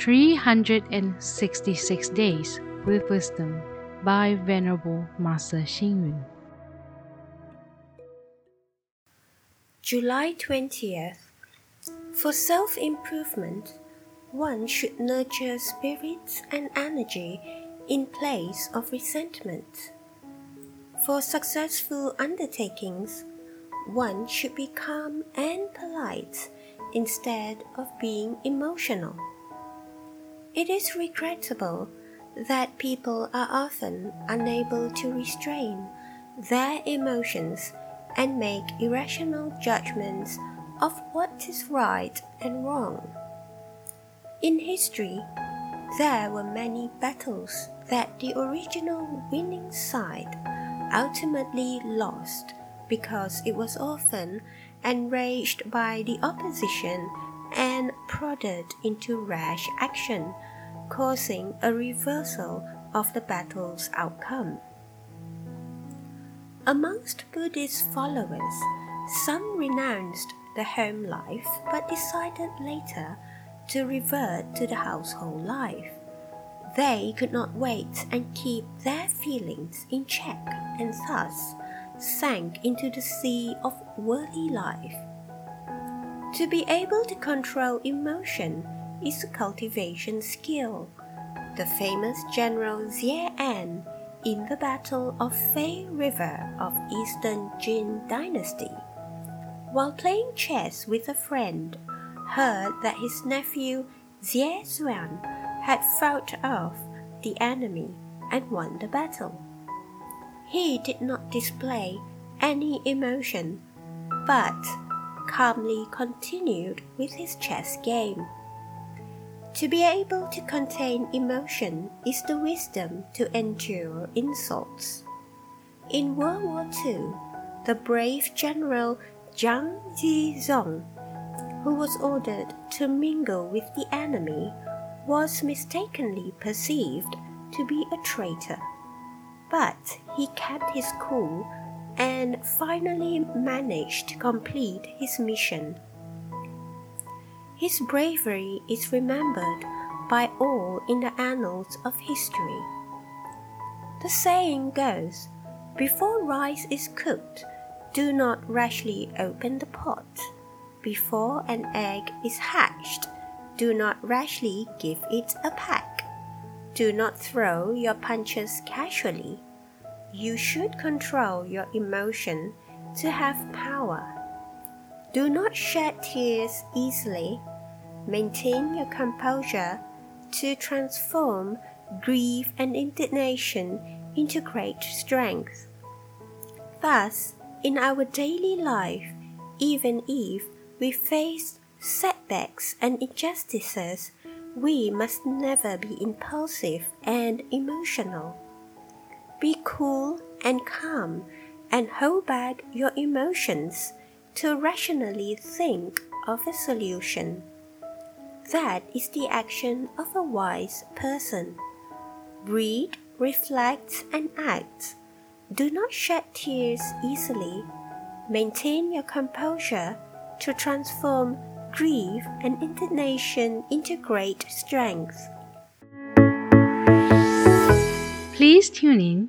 366 Days with Wisdom by Venerable Master Xing Yun. July 20th. For self improvement, one should nurture spirits and energy in place of resentment. For successful undertakings, one should be calm and polite instead of being emotional. It is regrettable that people are often unable to restrain their emotions and make irrational judgments of what is right and wrong. In history, there were many battles that the original winning side ultimately lost because it was often enraged by the opposition and prodded into rash action, causing a reversal of the battle's outcome. Amongst Buddhist followers, some renounced the home life but decided later to revert to the household life. They could not wait and keep their feelings in check and thus sank into the sea of worldly life. To be able to control emotion is a cultivation skill. The famous general Xie An in the Battle of Fei River of Eastern Jin Dynasty, while playing chess with a friend, heard that his nephew Xie Xuan had fought off the enemy and won the battle. He did not display any emotion, but calmly continued with his chess game. To be able to contain emotion is the wisdom to endure insults. In World War II, the brave general Zhang Zizhong, who was ordered to mingle with the enemy, was mistakenly perceived to be a traitor. But he kept his cool and finally managed to complete his mission. His bravery is remembered by all in the annals of history. The saying goes before rice is cooked, do not rashly open the pot. Before an egg is hatched, do not rashly give it a peck. Do not throw your punches casually you should control your emotion to have power. Do not shed tears easily. Maintain your composure to transform grief and indignation into great strength. Thus, in our daily life, even if we face setbacks and injustices, we must never be impulsive and emotional. Cool and calm and hold back your emotions to rationally think of a solution. That is the action of a wise person. Read, reflect, and act. Do not shed tears easily. Maintain your composure to transform grief and indignation into great strength. Please tune in,